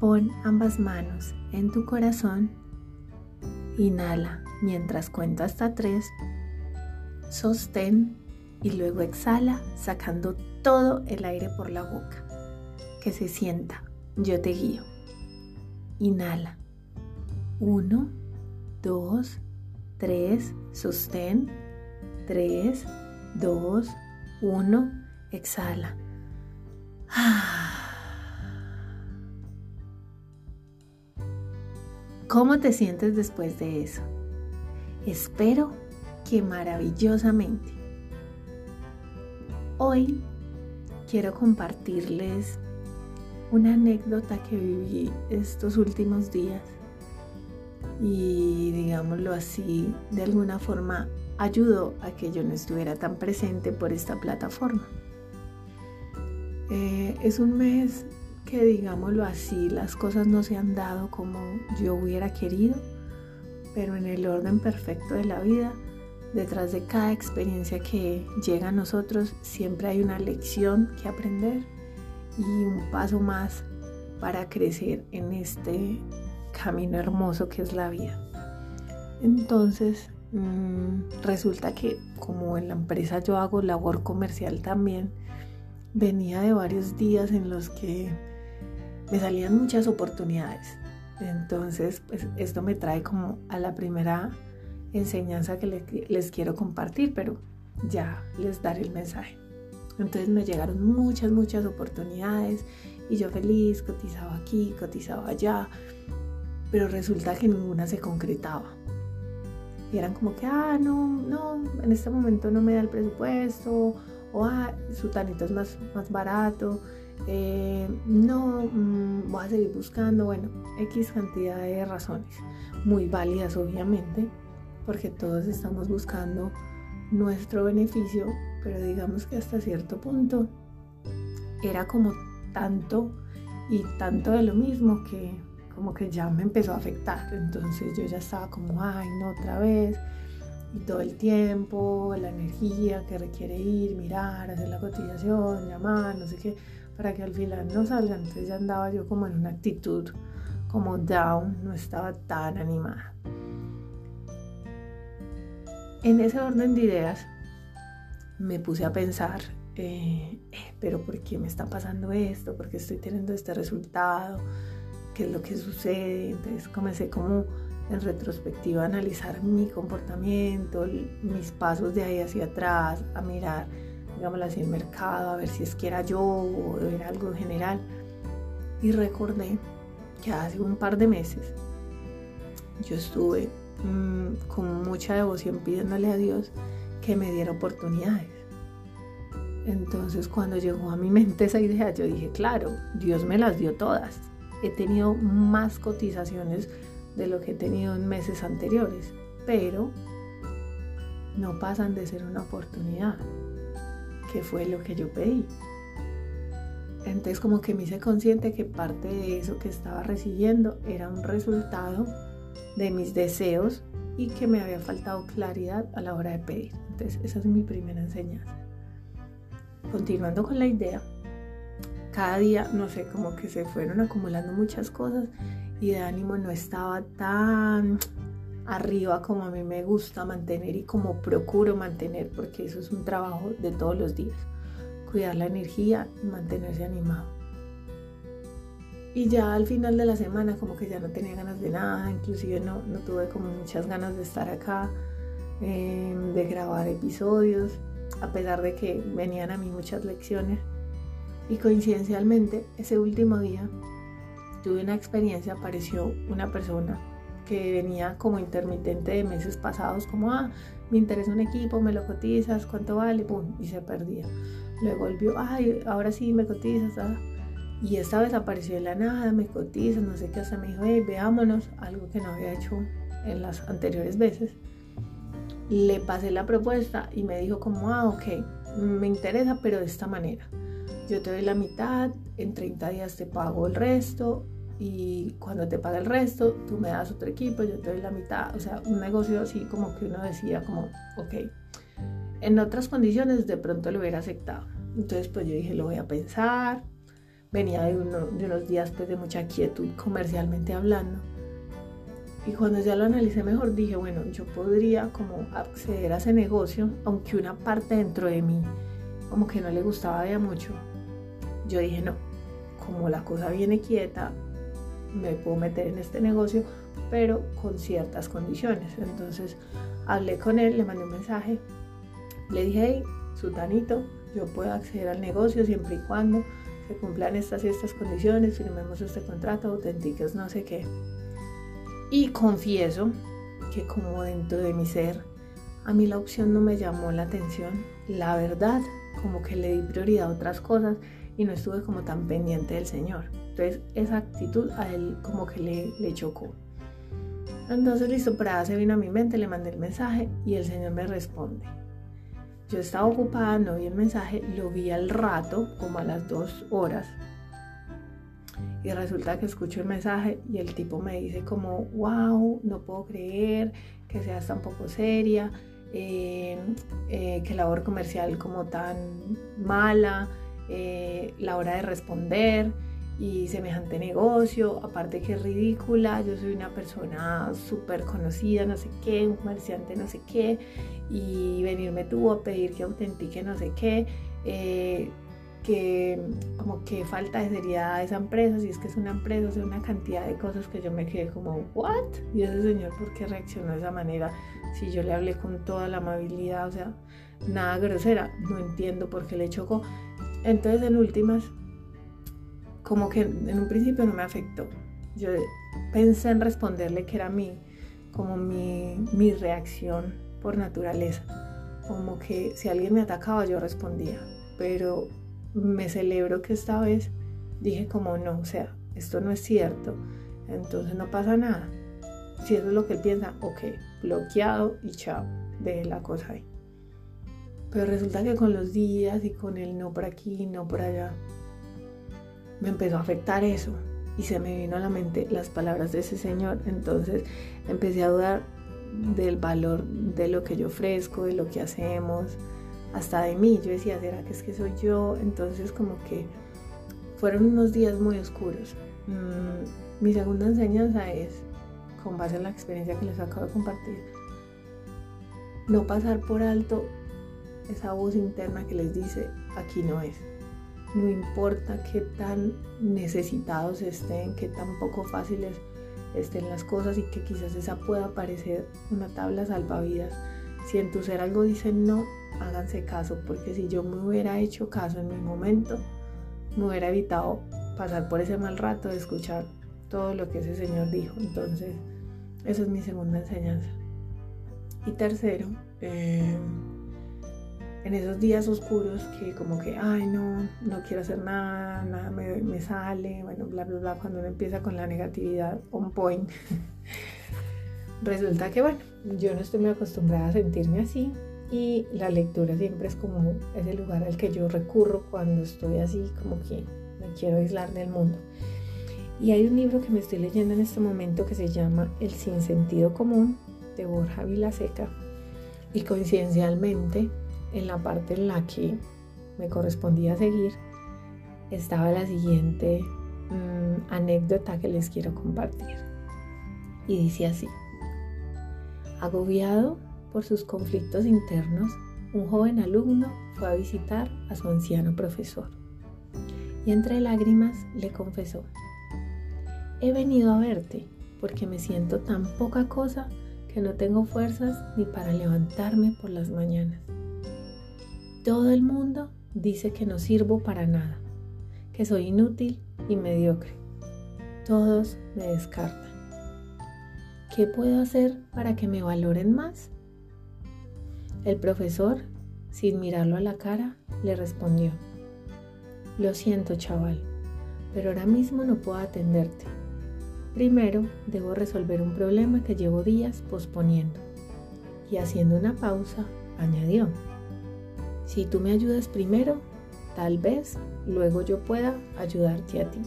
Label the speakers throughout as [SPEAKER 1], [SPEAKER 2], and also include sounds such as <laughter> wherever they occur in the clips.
[SPEAKER 1] Pon ambas manos en tu corazón. Inhala mientras cuento hasta tres. Sostén y luego exhala sacando todo el aire por la boca. Que se sienta. Yo te guío. Inhala. Uno, dos, tres. Sostén. Tres, dos, uno. Exhala. ¿Cómo te sientes después de eso? Espero que maravillosamente. Hoy quiero compartirles una anécdota que viví estos últimos días y digámoslo así, de alguna forma ayudó a que yo no estuviera tan presente por esta plataforma. Eh, es un mes que digámoslo así, las cosas no se han dado como yo hubiera querido, pero en el orden perfecto de la vida, detrás de cada experiencia que llega a nosotros, siempre hay una lección que aprender y un paso más para crecer en este camino hermoso que es la vida. Entonces, mm, resulta que como en la empresa yo hago labor comercial también, venía de varios días en los que me salían muchas oportunidades. Entonces, pues esto me trae como a la primera enseñanza que les, quiero compartir, pero ya les daré el mensaje. Entonces me llegaron muchas, muchas oportunidades y yo feliz, cotizaba aquí, cotizaba allá, pero resulta que ninguna se concretaba. Y eran como que, ah, no, no, en este momento no me da el presupuesto, o ah, su tanito es más, más barato, eh, no, mm, voy a seguir buscando, bueno, X cantidad de razones, muy válidas obviamente, porque todos estamos buscando nuestro beneficio, pero digamos que hasta cierto punto era como tanto y tanto de lo mismo que como que ya me empezó a afectar, entonces yo ya estaba como, ay, no otra vez, y todo el tiempo, la energía que requiere ir, mirar, hacer la cotización, llamar, no sé qué, para que al final no salgan. Entonces ya andaba yo como en una actitud como down, no estaba tan animada. En ese orden de ideas me puse a pensar, eh, eh, pero ¿por qué me está pasando esto? ¿Por qué estoy teniendo este resultado? ¿Qué es lo que sucede? Entonces comencé como en retrospectiva a analizar mi comportamiento, mis pasos de ahí hacia atrás, a mirar digámoslo así, el mercado, a ver si es que era yo o era algo general. Y recordé que hace un par de meses yo estuve mm, con mucha devoción pidiéndole a Dios que me diera oportunidades. Entonces cuando llegó a mi mente esa idea, yo dije, claro, Dios me las dio todas. He tenido más cotizaciones de lo que he tenido en meses anteriores, pero no pasan de ser una oportunidad que fue lo que yo pedí. Entonces como que me hice consciente que parte de eso que estaba recibiendo era un resultado de mis deseos y que me había faltado claridad a la hora de pedir. Entonces esa es mi primera enseñanza. Continuando con la idea, cada día, no sé, como que se fueron acumulando muchas cosas y de ánimo no estaba tan arriba como a mí me gusta mantener y como procuro mantener, porque eso es un trabajo de todos los días. Cuidar la energía y mantenerse animado. Y ya al final de la semana como que ya no tenía ganas de nada, inclusive no, no tuve como muchas ganas de estar acá, em, de grabar episodios, a pesar de que venían a mí muchas lecciones. Y coincidencialmente, ese último día tuve una experiencia, apareció una persona que venía como intermitente de meses pasados, como, ah, me interesa un equipo, me lo cotizas, ¿cuánto vale? Pum, y se perdía. Luego volvió, ay, ahora sí me cotizas, ah. Y esta vez apareció de la nada, me cotiza, no sé qué, hasta me dijo, hey, veámonos, algo que no había hecho en las anteriores veces. Le pasé la propuesta y me dijo como, ah, ok, me interesa, pero de esta manera. Yo te doy la mitad, en 30 días te pago el resto y cuando te pague el resto, tú me das otro equipo, yo te doy la mitad. O sea, un negocio así como que uno decía como, ok, en otras condiciones de pronto lo hubiera aceptado. Entonces pues yo dije, lo voy a pensar, venía de, unos días pues, de mucha quietud comercialmente hablando. Y cuando ya lo analicé mejor dije, bueno, yo podría como acceder a ese negocio, aunque una parte dentro de mí como que no le gustaba ya mucho. Yo dije, no, como la cosa viene quieta, me puedo meter en este negocio, pero con ciertas condiciones. Entonces hablé con él, le mandé un mensaje, le dije, hey, sutanito, yo puedo acceder al negocio siempre y cuando se cumplan estas y estas condiciones, firmemos este contrato, autentiques no sé qué. Y confieso que como dentro de mi ser, a mí la opción no me llamó la atención. La verdad, como que le di prioridad a otras cosas y no estuve como tan pendiente del Señor. Entonces esa actitud a él como que le, chocó. Entonces listo, para se vino a mi mente, le mandé el mensaje y el Señor me responde. Yo estaba ocupada, no vi el mensaje, lo vi al rato, como a las dos horas. Y resulta que escucho el mensaje y el tipo me dice como, wow, no puedo creer que seas tan poco seria, eh, eh, que labor comercial como tan mala, eh, la hora de responder y semejante negocio, aparte que es ridícula, yo soy una persona súper conocida, no sé qué, un comerciante no sé qué, y venirme tú a pedir que autentique no sé qué, eh, que como que falta de seriedad a esa empresa, si es que es una empresa, o sea, una cantidad de cosas que yo me quedé como, ¿what? Y ese señor, ¿por qué reaccionó de esa manera? Si yo le hablé con toda la amabilidad, o sea, nada grosera, no entiendo por qué le chocó. Entonces, en últimas, como que en un principio no me afectó. Yo pensé en responderle que era mi, como mi, mi reacción por naturaleza. Como que si alguien me atacaba yo respondía. Pero me celebro que esta vez dije como no, o sea, esto no es cierto. Entonces no pasa nada. Si eso es lo que él piensa, ok, bloqueado y chao, de la cosa ahí. Pero resulta que con los días y con el no por aquí, no por allá, me empezó a afectar eso y se me vino a la mente las palabras de ese señor. Entonces empecé a dudar del valor de lo que yo ofrezco, de lo que hacemos, hasta de mí. Yo decía, ¿será que es que soy yo? Entonces como que fueron unos días muy oscuros. Mm, mi segunda enseñanza es, con base en la experiencia que les acabo de compartir, no pasar por alto esa voz interna que les dice, aquí no es no importa qué tan necesitados estén, qué tan poco fáciles estén las cosas y que quizás esa pueda parecer una tabla salvavidas. Si en tu ser algo dice no, háganse caso, porque si yo me hubiera hecho caso en mi momento, me hubiera evitado pasar por ese mal rato de escuchar todo lo que ese Señor dijo. Entonces, esa es mi segunda enseñanza. Y tercero, eh, en esos días oscuros que como que, ay no, no quiero hacer nada, nada me, sale, bueno, bla, bla, bla, cuando uno empieza con la negatividad on point, <laughs> resulta que, bueno, yo no estoy muy acostumbrada a sentirme así y la lectura siempre es como ese lugar al que yo recurro cuando estoy así, como que me quiero aislar del mundo. Y hay un libro que me estoy leyendo en este momento que se llama El sinsentido común de Borja Vilaseca y coincidencialmente en la parte en la que me correspondía seguir, estaba la siguiente mm, anécdota que les quiero compartir. Y dice así, agobiado por sus conflictos internos, un joven alumno fue a visitar a su anciano profesor y entre lágrimas le confesó, he venido a verte porque me siento tan poca cosa que no tengo fuerzas ni para levantarme por las mañanas. Todo el mundo dice que no sirvo para nada, que soy inútil y mediocre. Todos me descartan. ¿Qué puedo hacer para que me valoren más? El profesor, sin mirarlo a la cara, le respondió, Lo siento, chaval, pero ahora mismo no puedo atenderte. Primero debo resolver un problema que llevo días posponiendo. Y haciendo una pausa, añadió, si tú me ayudas primero, tal vez luego yo pueda ayudarte a ti.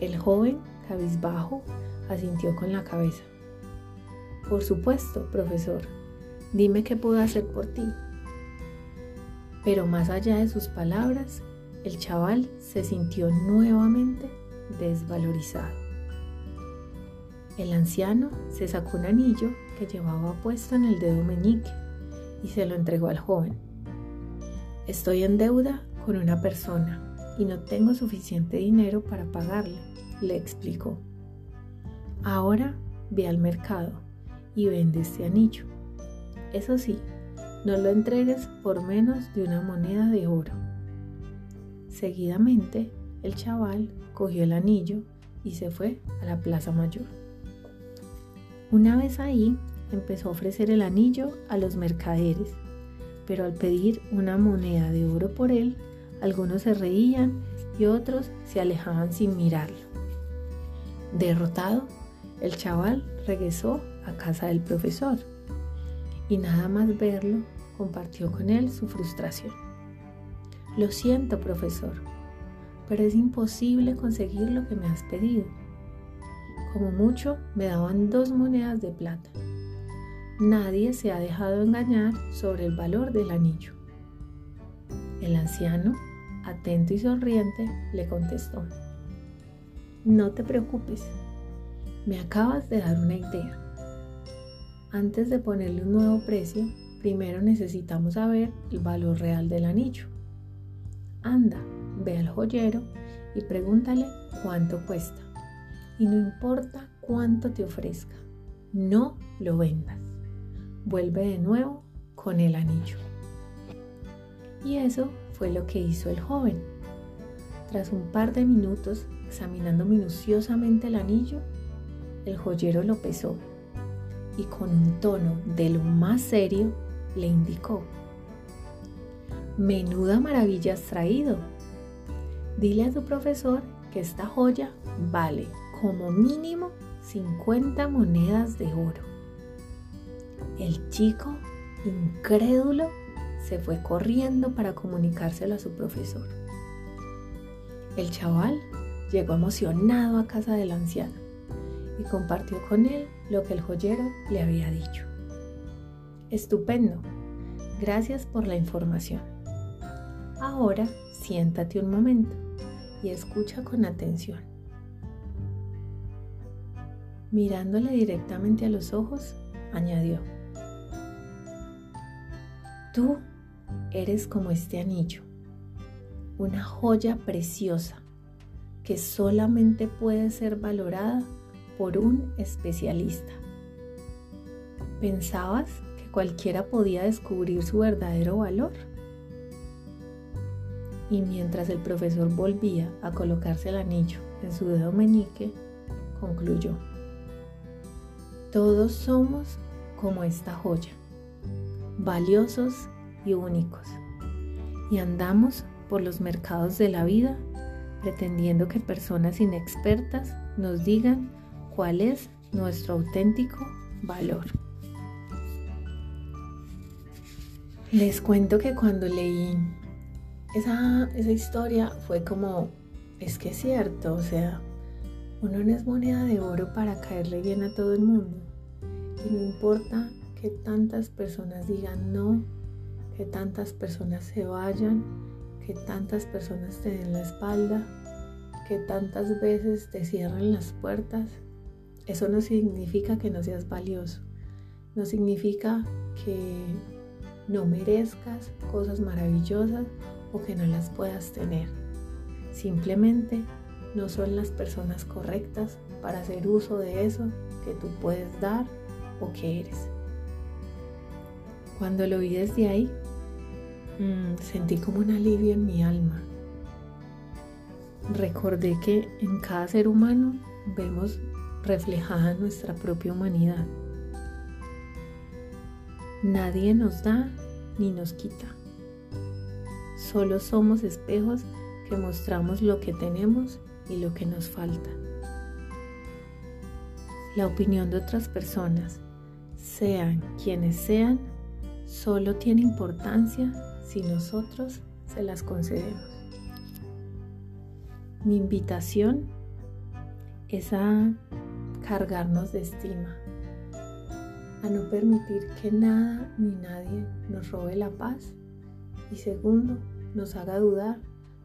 [SPEAKER 1] El joven, cabizbajo, asintió con la cabeza. Por supuesto, profesor, dime qué puedo hacer por ti. Pero más allá de sus palabras, el chaval se sintió nuevamente desvalorizado. El anciano se sacó un anillo que llevaba puesto en el dedo meñique y se lo entregó al joven. Estoy en deuda con una persona y no tengo suficiente dinero para pagarle, le explicó. Ahora ve al mercado y vende este anillo. Eso sí, no lo entregues por menos de una moneda de oro. Seguidamente, el chaval cogió el anillo y se fue a la plaza mayor. Una vez ahí, empezó a ofrecer el anillo a los mercaderes, pero al pedir una moneda de oro por él, algunos se reían y otros se alejaban sin mirarlo. Derrotado, el chaval regresó a casa del profesor y nada más verlo compartió con él su frustración. Lo siento, profesor, pero es imposible conseguir lo que me has pedido. Como mucho me daban dos monedas de plata. Nadie se ha dejado engañar sobre el valor del anillo. El anciano, atento y sonriente, le contestó, No te preocupes, me acabas de dar una idea. Antes de ponerle un nuevo precio, primero necesitamos saber el valor real del anillo. Anda, ve al joyero y pregúntale cuánto cuesta. Y no importa cuánto te ofrezca, no lo vendas. Vuelve de nuevo con el anillo. Y eso fue lo que hizo el joven. Tras un par de minutos examinando minuciosamente el anillo, el joyero lo pesó y con un tono de lo más serio le indicó, Menuda maravilla has traído. Dile a tu profesor que esta joya vale como mínimo 50 monedas de oro. El chico, incrédulo, se fue corriendo para comunicárselo a su profesor. El chaval llegó emocionado a casa del anciano y compartió con él lo que el joyero le había dicho. Estupendo. Gracias por la información. Ahora siéntate un momento y escucha con atención. Mirándole directamente a los ojos, añadió, Tú eres como este anillo, una joya preciosa que solamente puede ser valorada por un especialista. ¿Pensabas que cualquiera podía descubrir su verdadero valor? Y mientras el profesor volvía a colocarse el anillo en su dedo meñique, concluyó, todos somos como esta joya, valiosos y únicos, y andamos por los mercados de la vida pretendiendo que personas inexpertas nos digan cuál es nuestro auténtico valor. Les cuento que cuando leí esa, esa historia fue como, es que es cierto, o sea, uno no es moneda de oro para caerle bien a todo el mundo. Y no importa que tantas personas digan no, que tantas personas se vayan, que tantas personas te den la espalda, que tantas veces te cierren las puertas, eso no significa que no seas valioso. No significa que no merezcas cosas maravillosas o que no las puedas tener. Simplemente no son las personas correctas para hacer uso de eso que tú puedes dar o que eres. Cuando lo vi desde ahí, mm, sentí como un alivio en mi alma. Recordé que en cada ser humano vemos reflejada nuestra propia humanidad. Nadie nos da ni nos quita. Solo somos espejos que mostramos lo que tenemos y lo que nos falta. La opinión de otras personas, sean quienes sean, solo tiene importancia si nosotros se las concedemos. Mi invitación es a cargarnos de estima, a no permitir que nada ni nadie nos robe la paz y segundo, nos haga dudar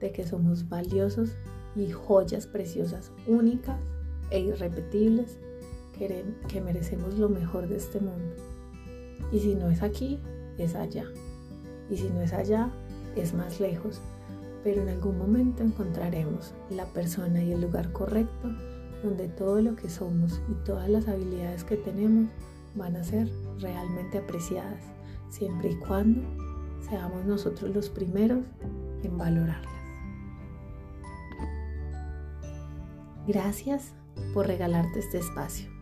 [SPEAKER 1] de que somos valiosos y joyas preciosas, únicas e irrepetibles, que, que merecemos lo mejor de este mundo. Y si no es aquí, es allá. Y si no es allá, es más lejos. Pero en algún momento encontraremos la persona y el lugar correcto donde todo lo que somos y todas las habilidades que tenemos van a ser realmente apreciadas, siempre y cuando seamos nosotros los primeros en valorarlas. Gracias por regalarte este espacio